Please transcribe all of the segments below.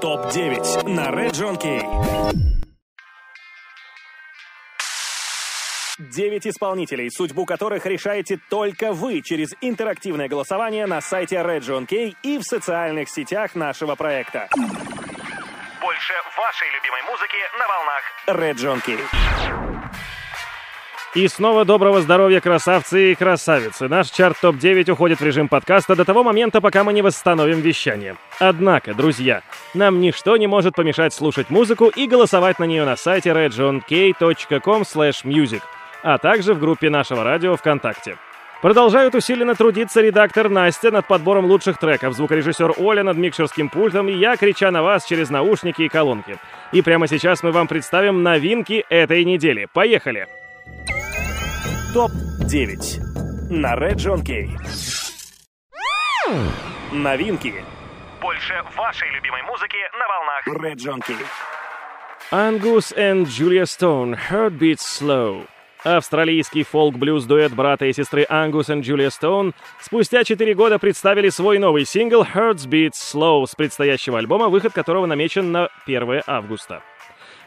ТОП-9 на Red Key. Девять исполнителей, судьбу которых решаете только вы через интерактивное голосование на сайте Red John Key и в социальных сетях нашего проекта. Больше вашей любимой музыки на волнах Red John Key. И снова доброго здоровья, красавцы и красавицы. Наш чарт ТОП-9 уходит в режим подкаста до того момента, пока мы не восстановим вещание. Однако, друзья, нам ничто не может помешать слушать музыку и голосовать на нее на сайте regionk.com music, а также в группе нашего радио ВКонтакте. Продолжают усиленно трудиться редактор Настя над подбором лучших треков, звукорежиссер Оля над микшерским пультом и я, крича на вас через наушники и колонки. И прямо сейчас мы вам представим новинки этой недели. Поехали! ТОП-9 на Red John Key. Новинки. Больше вашей любимой музыки на волнах Red John Key. Angus and Julia Stone, Heartbeat Slow. Австралийский фолк-блюз-дуэт брата и сестры Ангус и Джулия Стоун спустя 4 года представили свой новый сингл Hearts Beat Slow с предстоящего альбома, выход которого намечен на 1 августа.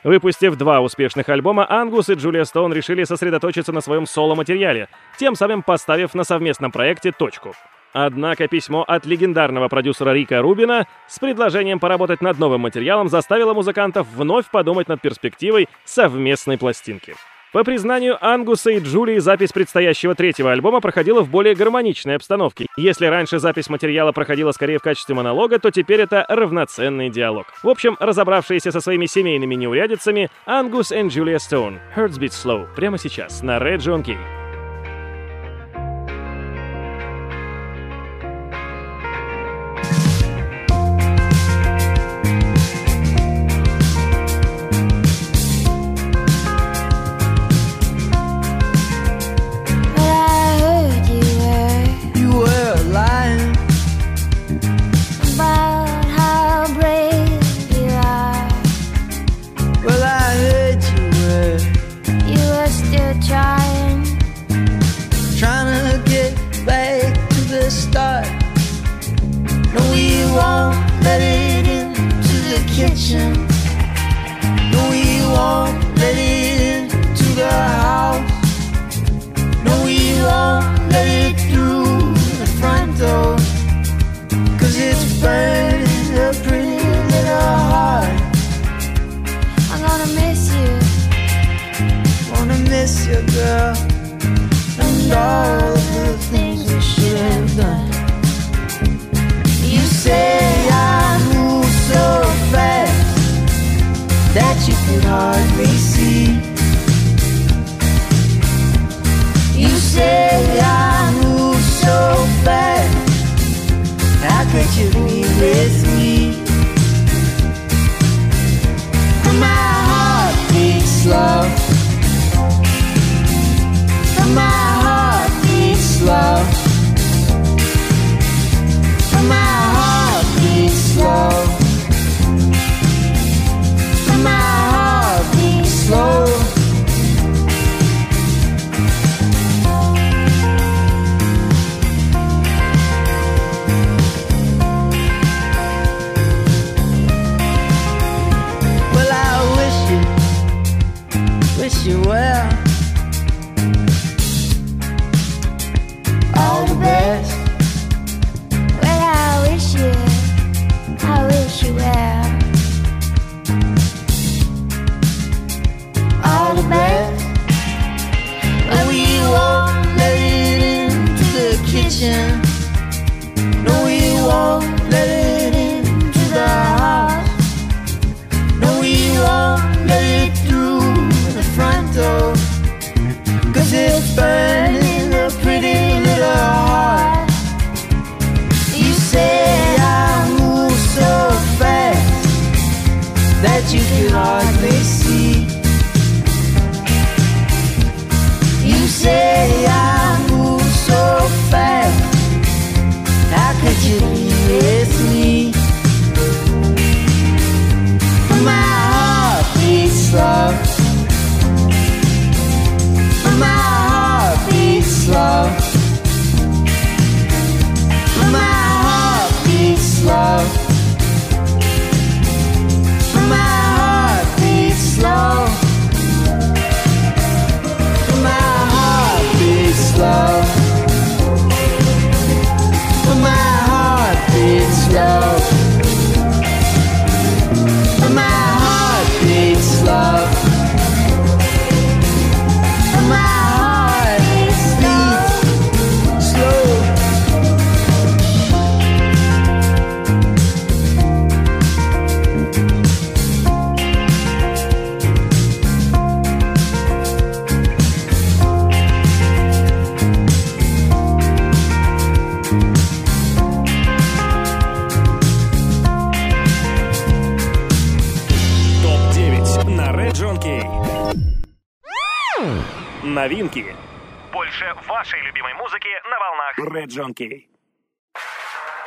Выпустив два успешных альбома, Ангус и Джулия Стоун решили сосредоточиться на своем соло-материале, тем самым поставив на совместном проекте точку. Однако письмо от легендарного продюсера Рика Рубина с предложением поработать над новым материалом заставило музыкантов вновь подумать над перспективой совместной пластинки. По признанию Ангуса и Джулии, запись предстоящего третьего альбома проходила в более гармоничной обстановке. Если раньше запись материала проходила скорее в качестве монолога, то теперь это равноценный диалог. В общем, разобравшиеся со своими семейными неурядицами, Ангус и Джулия Стоун. Hurts Beat Slow. Прямо сейчас на Red John Key. Джон Кей.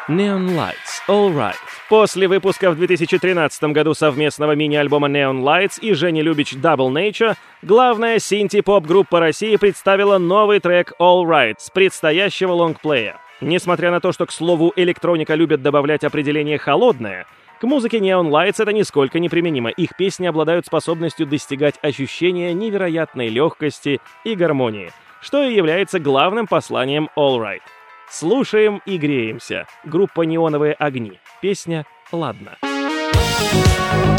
Neon Lights, All Right. После выпуска в 2013 году совместного мини-альбома Neon Lights и Жени Любич Double Nature, главная синти-поп-группа России представила новый трек All Right с предстоящего лонгплея. Несмотря на то, что к слову электроника любят добавлять определение «холодное», к музыке Neon Lights это нисколько не применимо. Их песни обладают способностью достигать ощущения невероятной легкости и гармонии, что и является главным посланием All Right. Слушаем и греемся. Группа «Неоновые огни». Песня «Ладно». Ладно.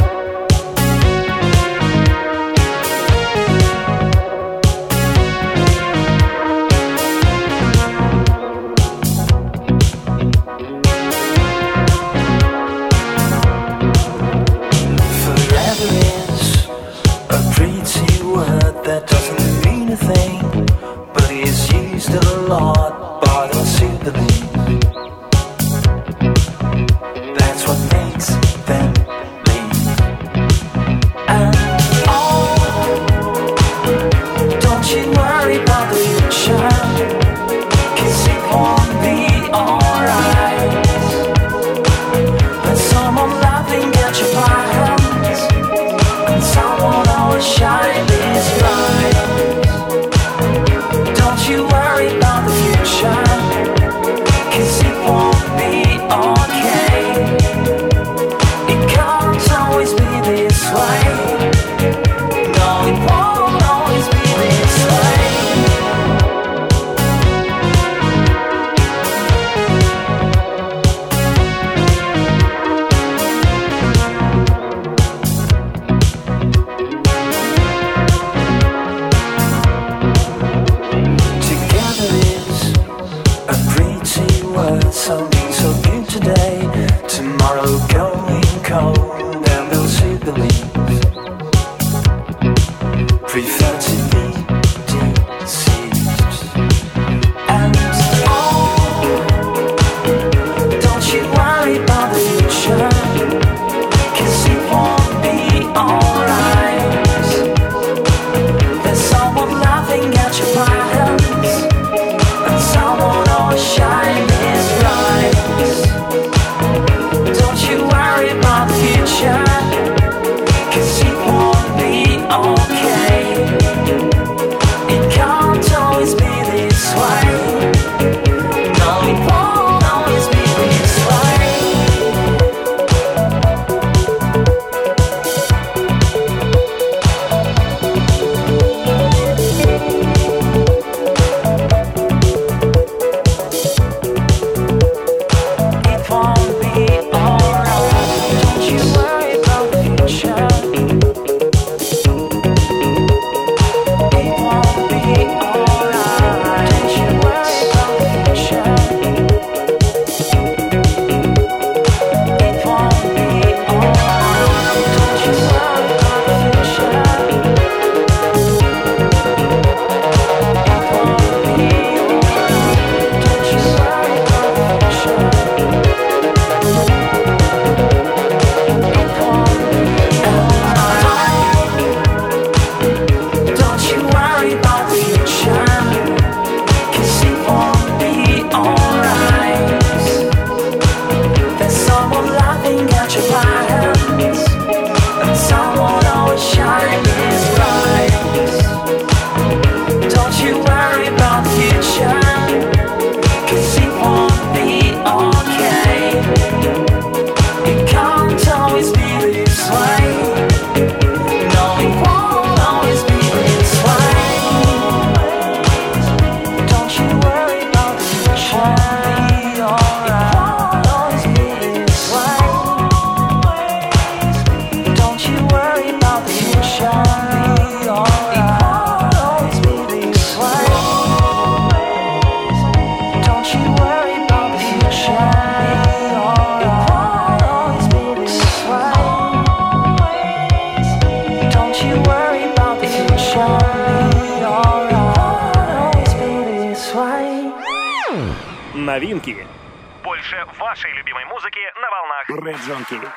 новинки.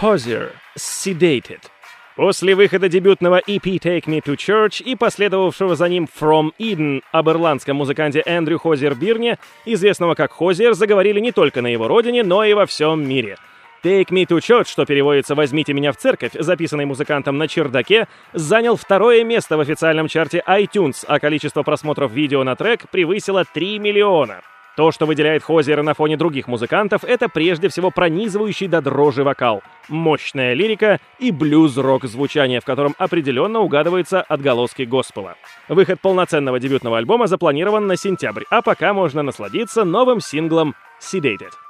Hosier Sedated. После выхода дебютного EP Take Me to Church и последовавшего за ним From Eden об ирландском музыканте Эндрю Хозер Бирне, известного как Хозер, заговорили не только на его родине, но и во всем мире. Take Me to Church, что переводится «Возьмите меня в церковь», записанный музыкантом на чердаке, занял второе место в официальном чарте iTunes, а количество просмотров видео на трек превысило 3 миллиона. То, что выделяет Хозера на фоне других музыкантов, это прежде всего пронизывающий до дрожи вокал, мощная лирика и блюз-рок звучание, в котором определенно угадывается отголоски госпела. Выход полноценного дебютного альбома запланирован на сентябрь, а пока можно насладиться новым синглом «Sedated».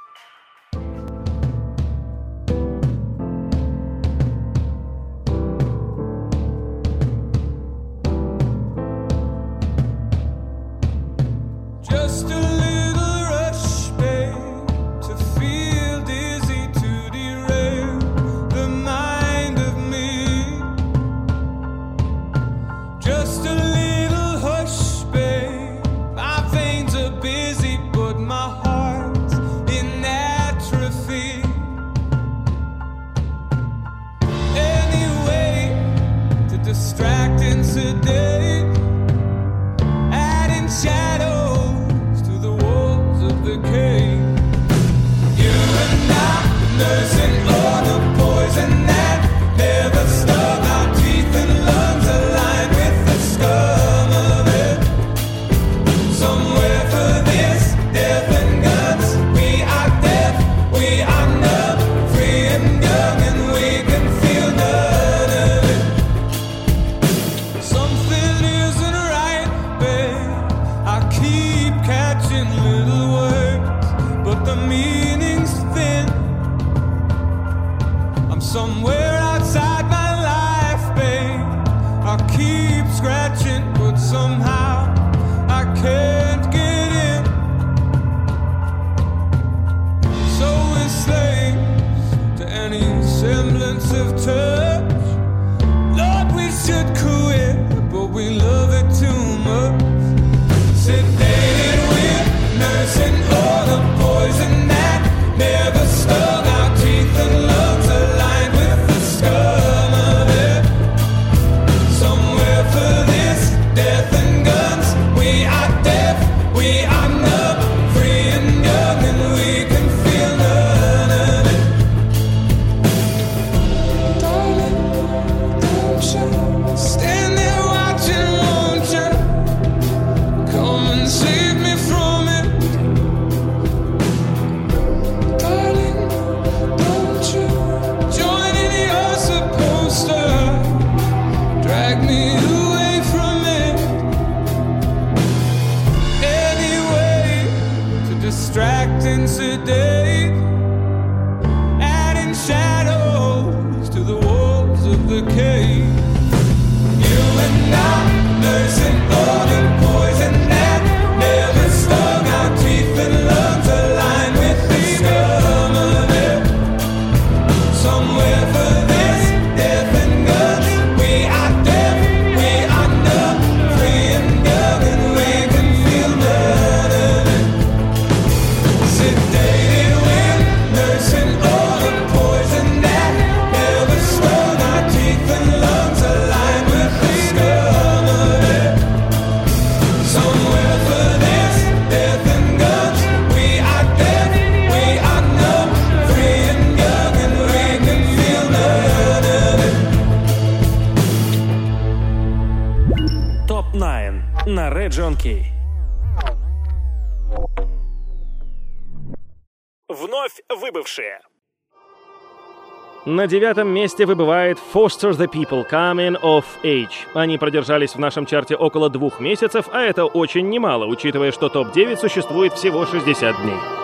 На девятом месте выбывает Foster the People Coming of Age. Они продержались в нашем чарте около двух месяцев, а это очень немало, учитывая, что топ-9 существует всего 60 дней.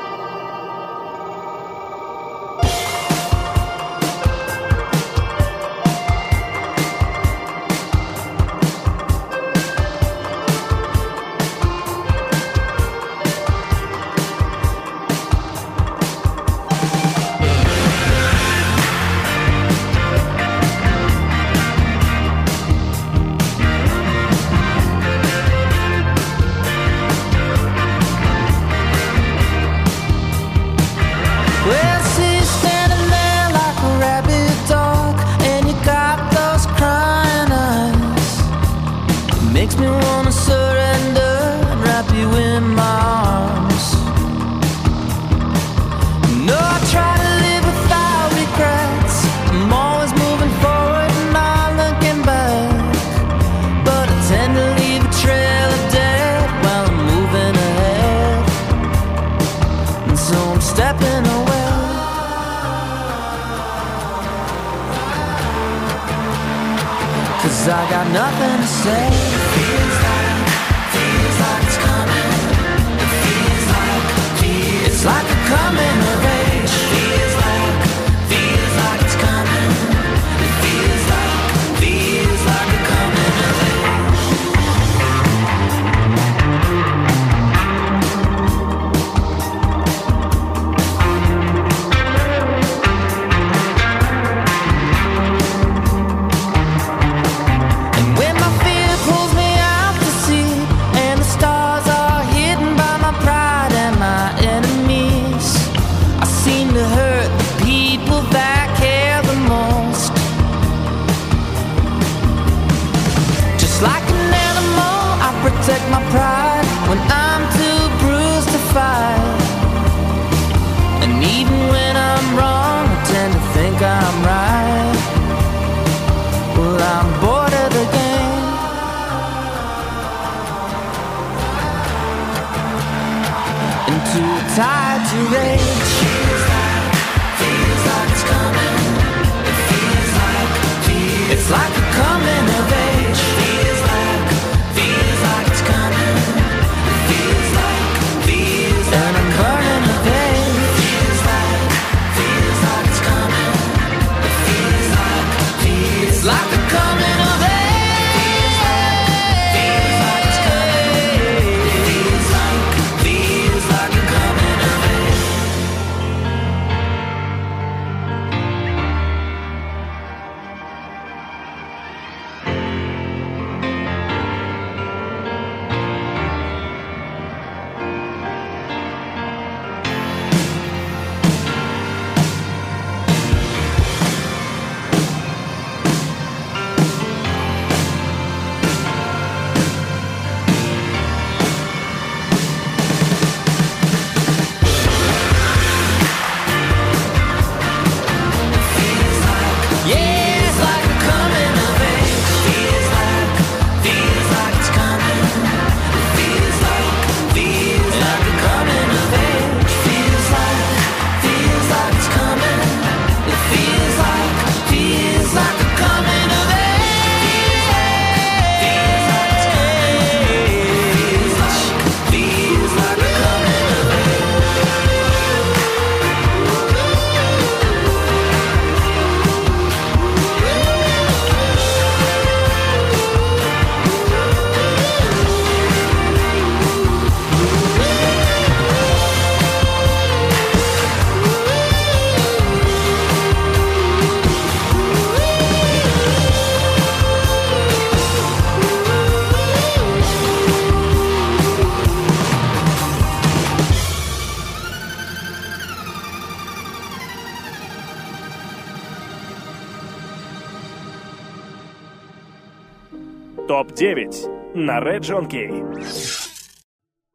ТОП-9 на Red Jonkey.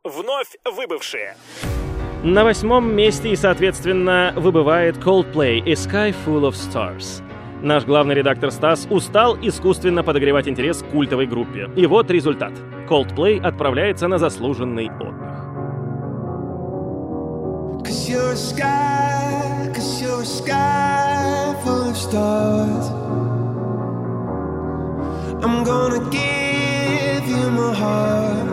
Вновь выбывшие. На восьмом месте и, соответственно, выбывает Coldplay и Sky Full of Stars. Наш главный редактор Стас устал искусственно подогревать интерес к культовой группе. И вот результат. Coldplay отправляется на заслуженный отдых. I'm gonna give give you my heart.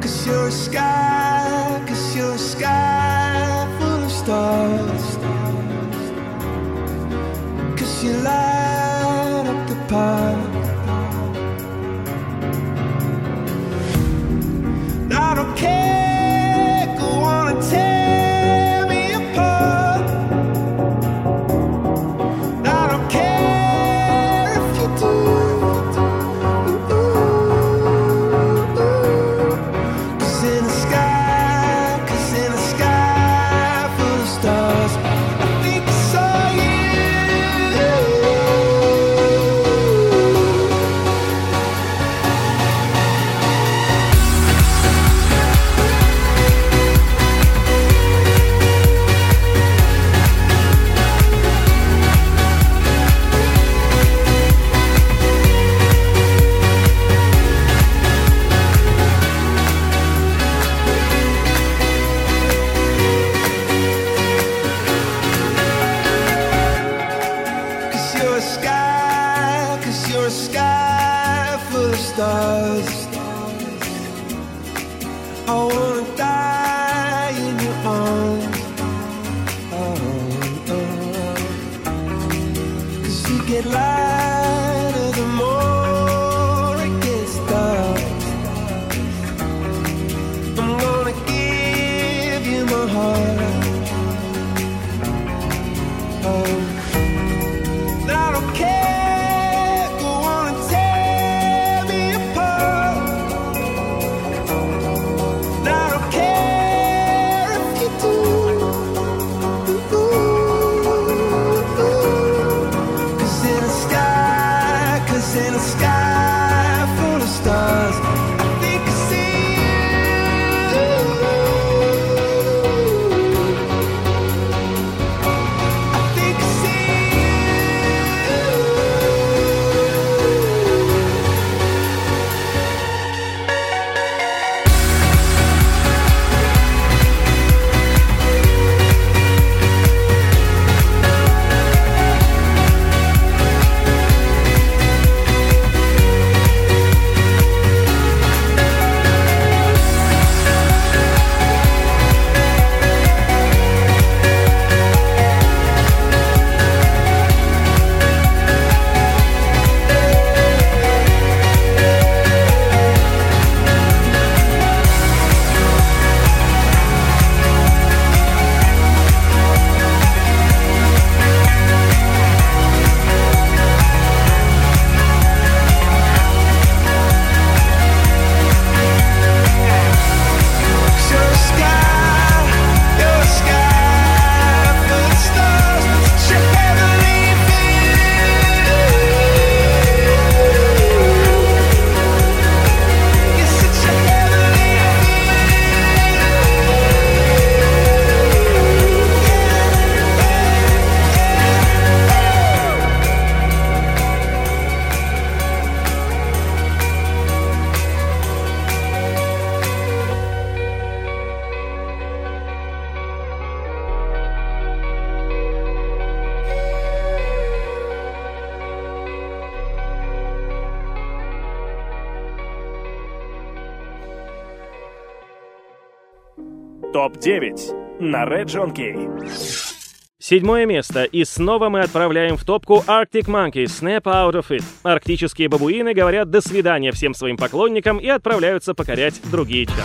Cause you're a sky, cause you're a sky. ТОП-9 на Red John Key. Седьмое место. И снова мы отправляем в топку Arctic Monkeys Snap Out of It. Арктические бабуины говорят «до свидания» всем своим поклонникам и отправляются покорять другие чарты.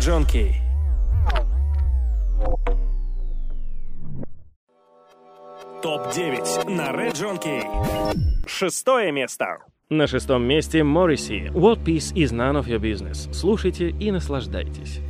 Джон Кей. Топ-9 на Red John Key. Шестое место. На шестом месте Морриси. What Peace is None of Your Business. Слушайте и наслаждайтесь.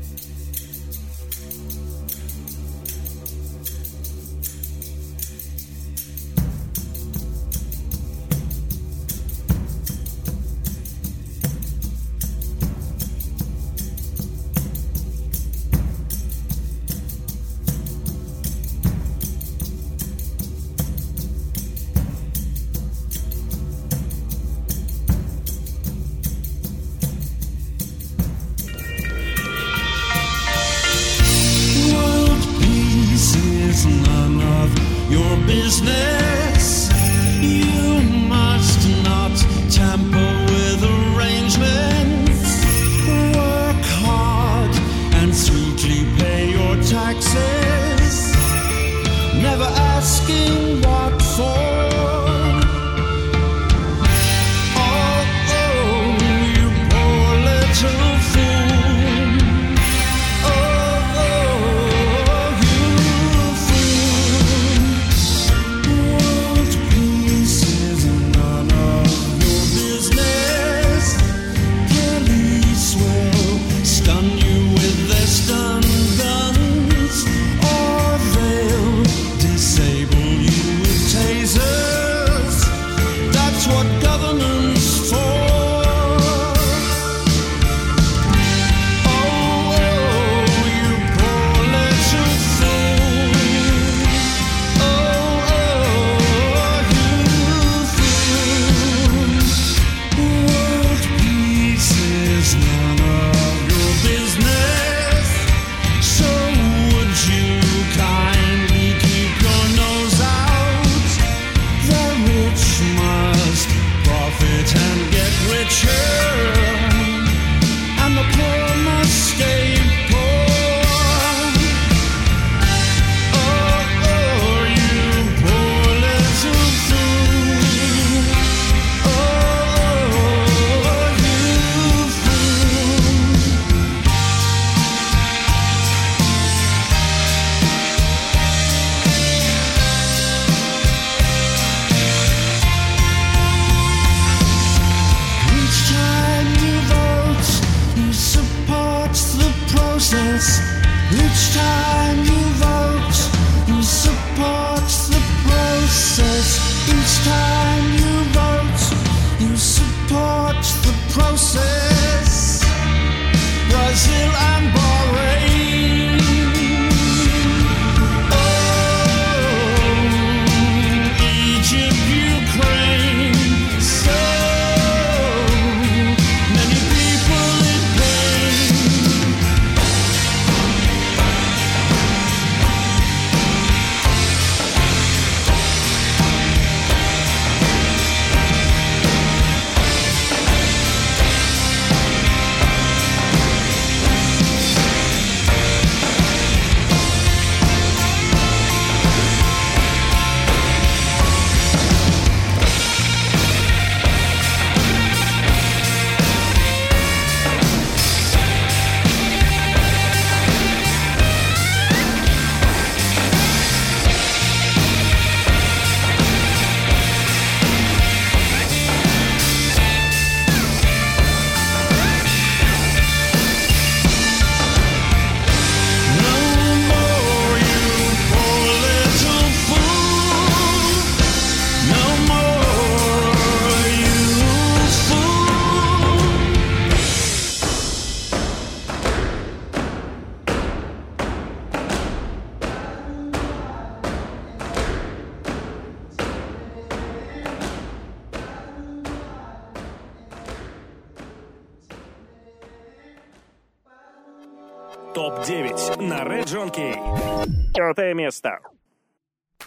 четвертое место.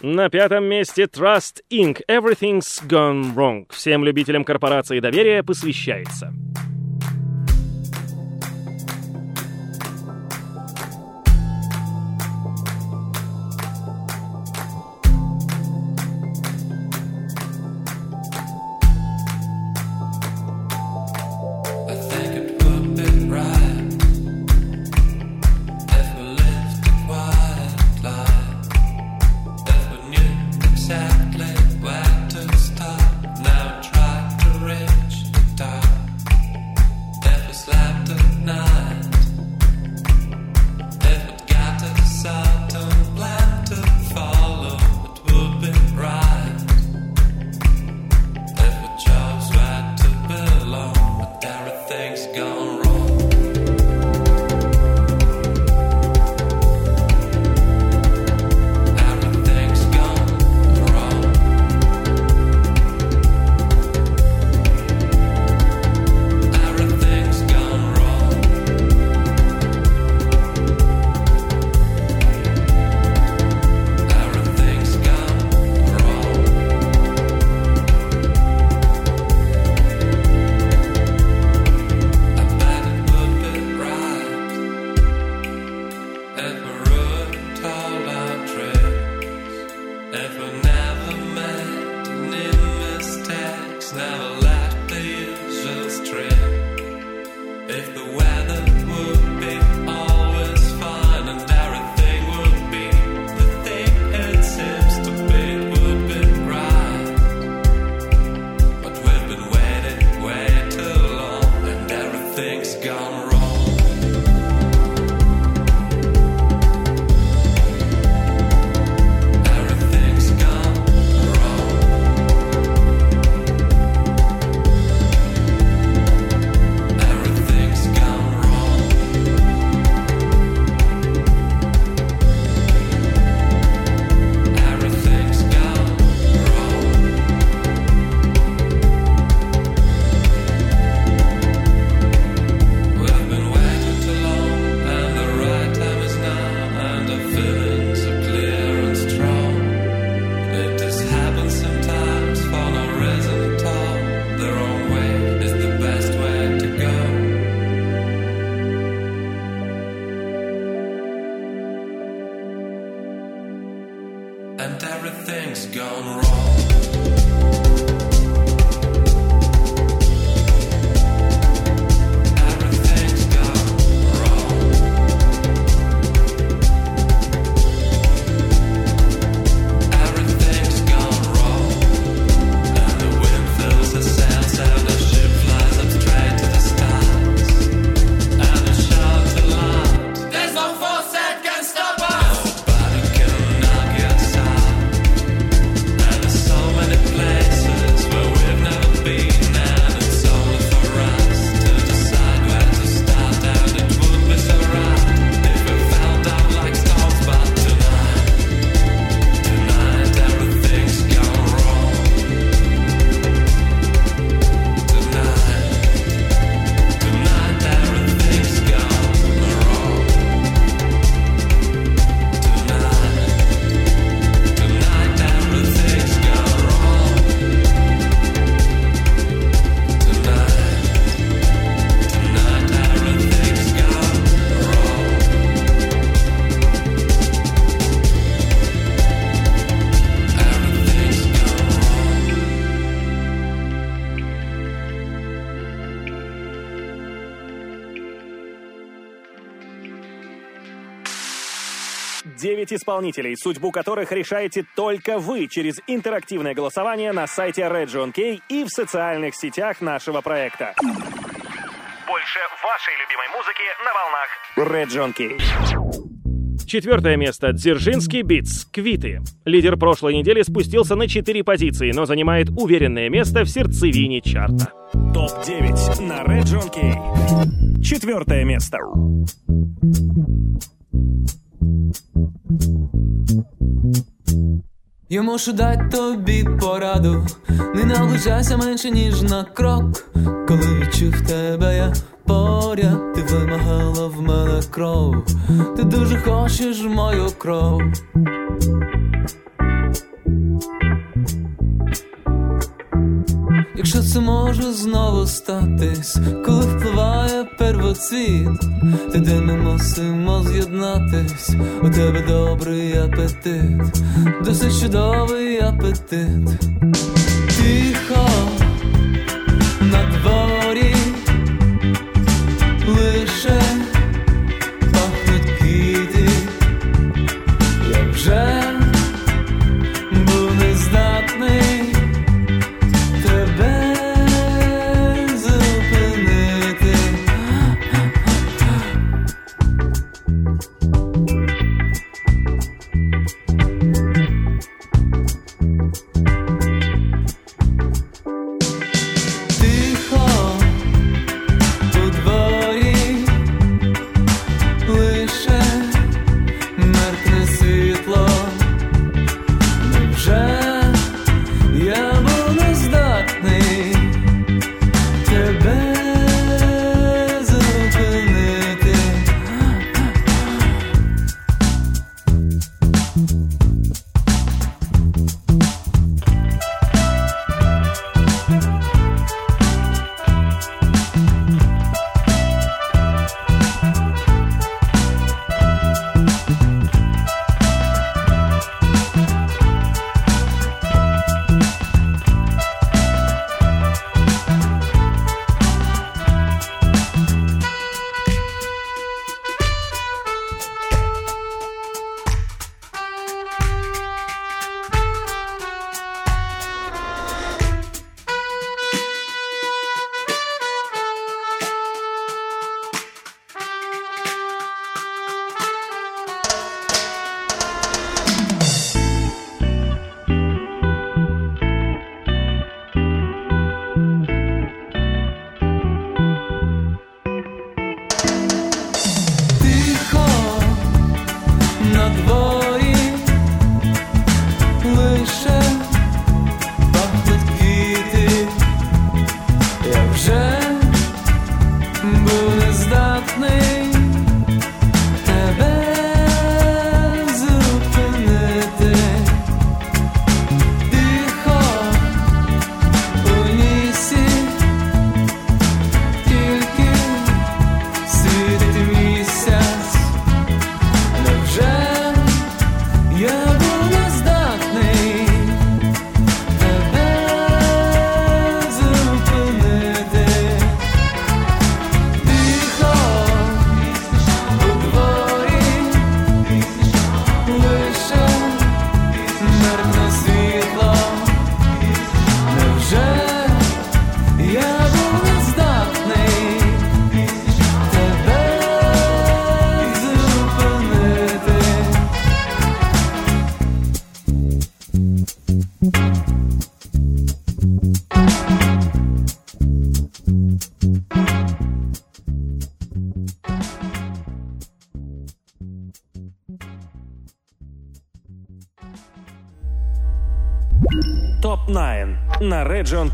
На пятом месте Trust Inc. Everything's Gone Wrong. Всем любителям корпорации доверия посвящается. Исполнителей, судьбу которых решаете только вы через интерактивное голосование на сайте Region K и в социальных сетях нашего проекта. Больше вашей любимой музыки на волнах Region K. Четвертое место. Дзержинский Битс. Квиты. Лидер прошлой недели спустился на 4 позиции, но занимает уверенное место в сердцевине чарта. Топ-9 на Region K. Четвертое место. Я мушу дати тобі пораду, не наближайся менше, ніж на крок. Коли відчув тебе, я поряд, ти вимагала в мене кров. Ти дуже хочеш мою кров. Якщо це може знову статись, коли впливає первоцвіт, тоді ми мусимо з'єднатись. У тебе добрий апетит, досить чудовий апетит. Тихо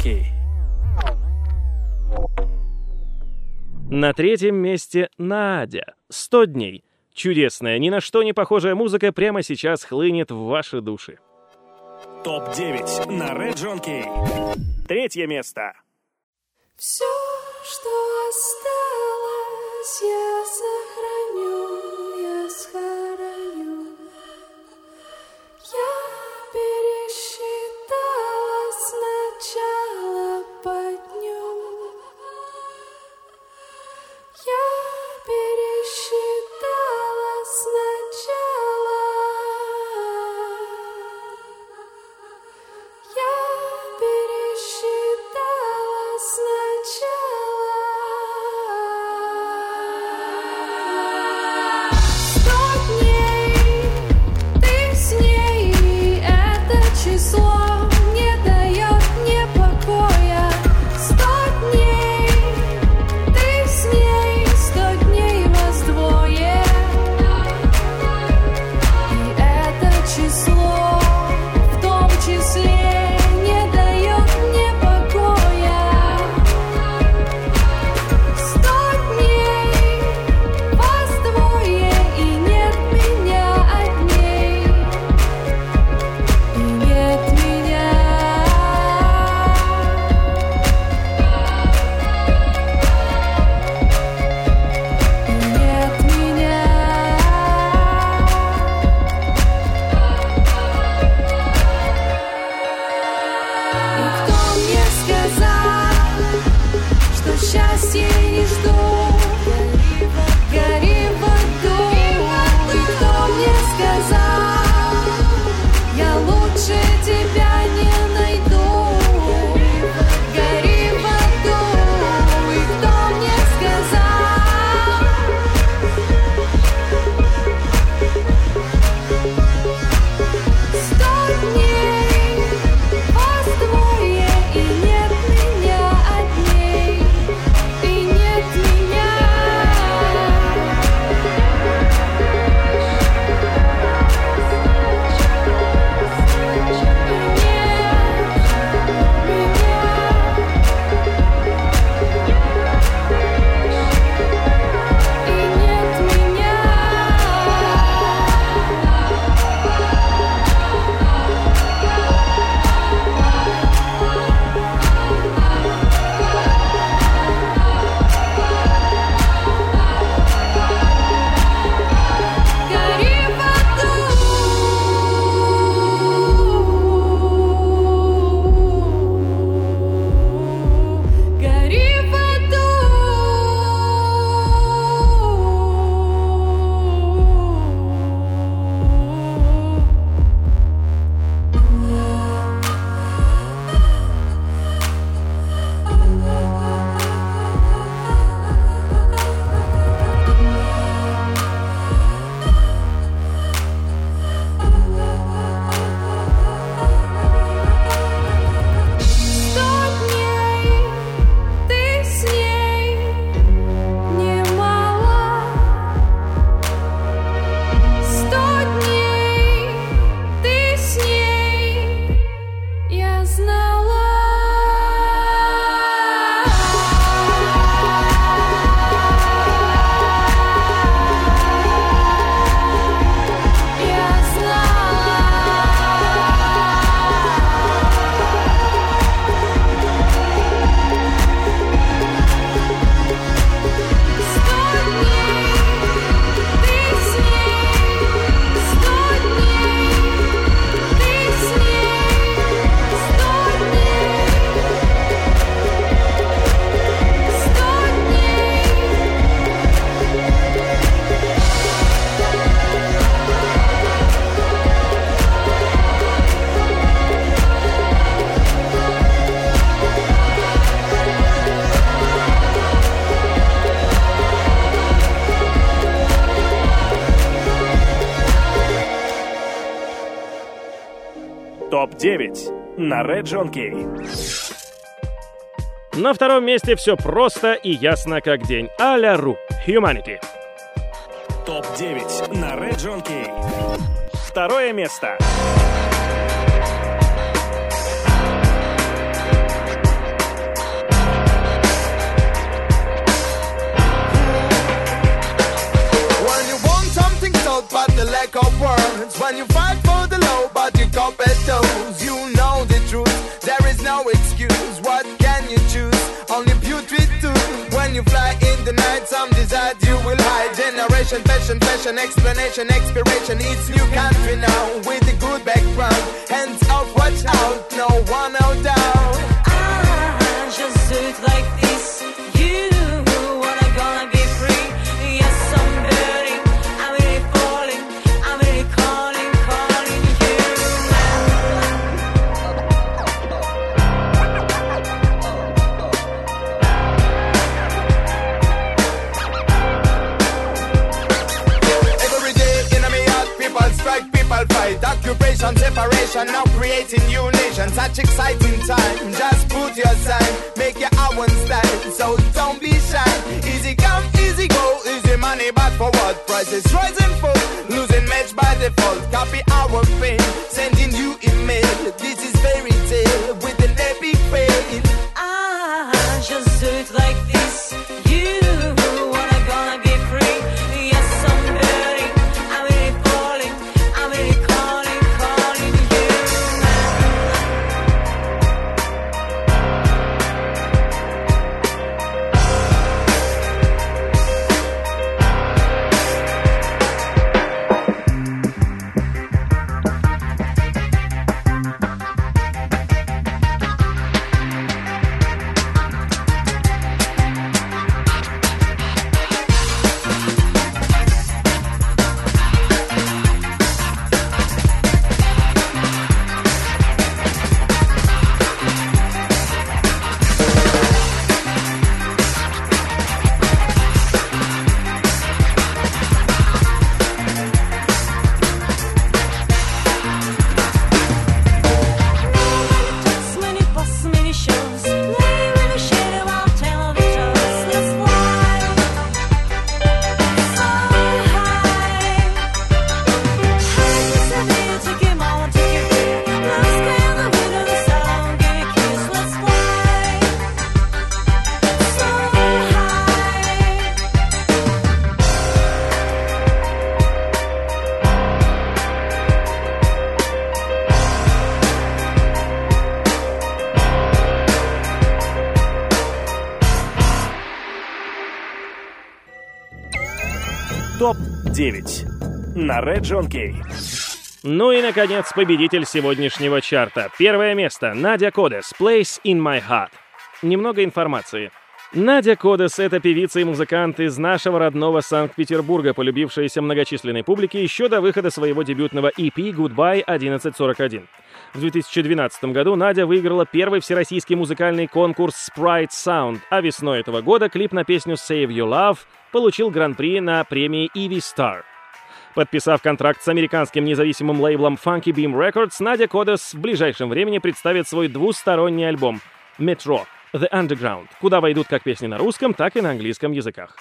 K. На третьем месте Надя. 100 дней. Чудесная, ни на что не похожая музыка прямо сейчас хлынет в ваши души. Топ-9 на Region K. Третье место. Все, что осталось, я сохраню, ТОП-9 на Red John Кей. На втором месте все просто и ясно как день. Аля Ру. Humanity. ТОП-9 на Red John Кей. Второе место. When you want something told but the lack of words When you fight for low but you know the truth, there is no excuse. What can you choose? Only putrid tooth When you fly in the night some desire you will hide. Generation, fashion, fashion, explanation, expiration. It's new country now with a good background. Hands up, watch out, no one out down I just do like this. You Occupation, separation, now creating new nations. Such exciting time. Just put your sign, make your own style. So don't be shy. Easy come, easy go, easy money, but for what? Prices rising full, losing match by default. Copy our fame, sending you email. This ТОП-9 на Red John Кей. Ну и, наконец, победитель сегодняшнего чарта. Первое место. Надя Кодес. Place in my heart. Немного информации. Надя Кодес — это певица и музыкант из нашего родного Санкт-Петербурга, полюбившаяся многочисленной публике еще до выхода своего дебютного EP «Goodbye 1141». В 2012 году Надя выиграла первый всероссийский музыкальный конкурс Sprite Sound, а весной этого года клип на песню Save Your Love получил гран-при на премии Ivy Star. Подписав контракт с американским независимым лейблом Funky Beam Records, Надя Кодес в ближайшем времени представит свой двусторонний альбом «Metro The Underground», куда войдут как песни на русском, так и на английском языках.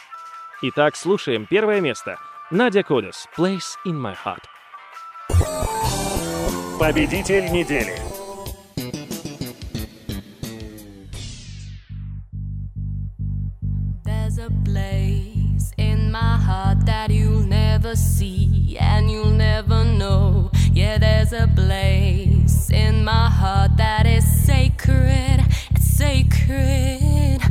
Итак, слушаем первое место. Надя Кодес «Place in my heart». Победитель недели. Never see and you'll never know. Yeah, there's a place in my heart that is sacred. It's sacred.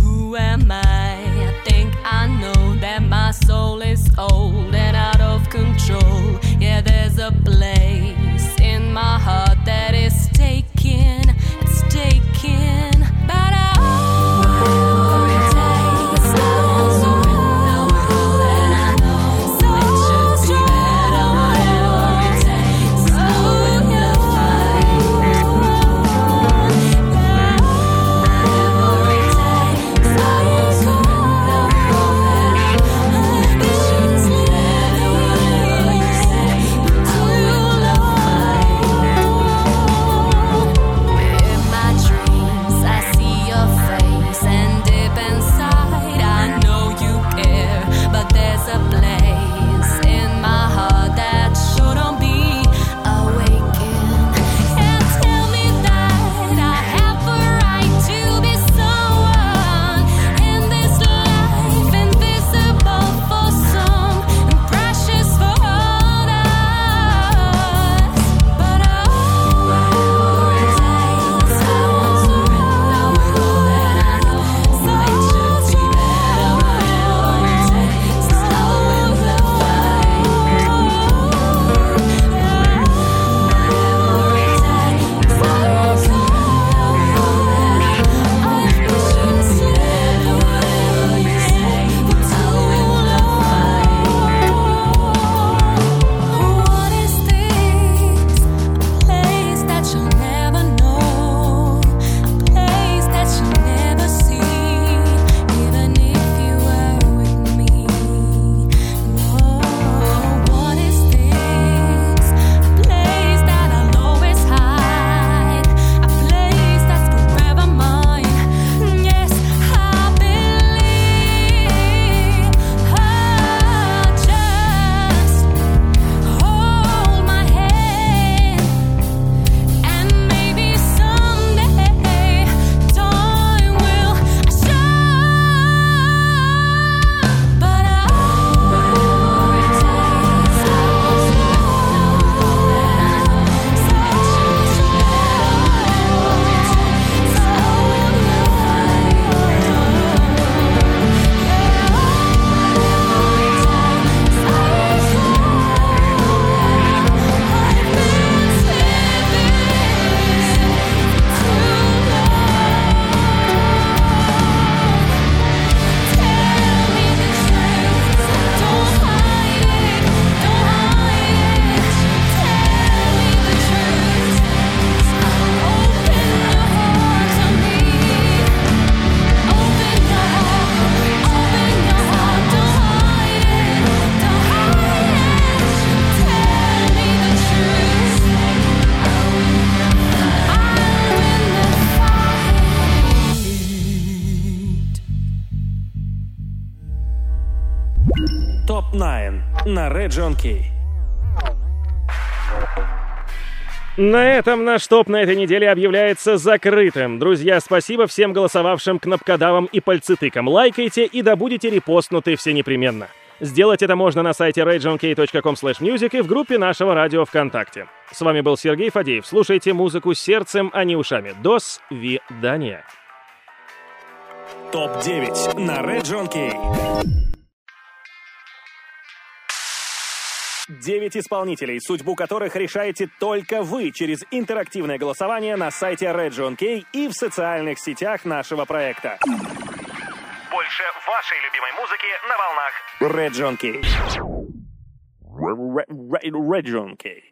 Who am I? I think I know that my soul is old and out of control. Yeah, there's a place in my heart Джонки. На этом наш топ на этой неделе объявляется закрытым. Друзья, спасибо всем голосовавшим кнопкодавам и пальцетыкам. Лайкайте и да будете репостнуты все непременно. Сделать это можно на сайте rayjonkey.com/music и в группе нашего радио ВКонтакте. С вами был Сергей Фадеев. Слушайте музыку сердцем, а не ушами. До свидания. Топ-9 на Red Jonkey. 9 исполнителей, судьбу которых решаете только вы через интерактивное голосование на сайте Region K и в социальных сетях нашего проекта. Больше вашей любимой музыки на волнах Region K. Region K.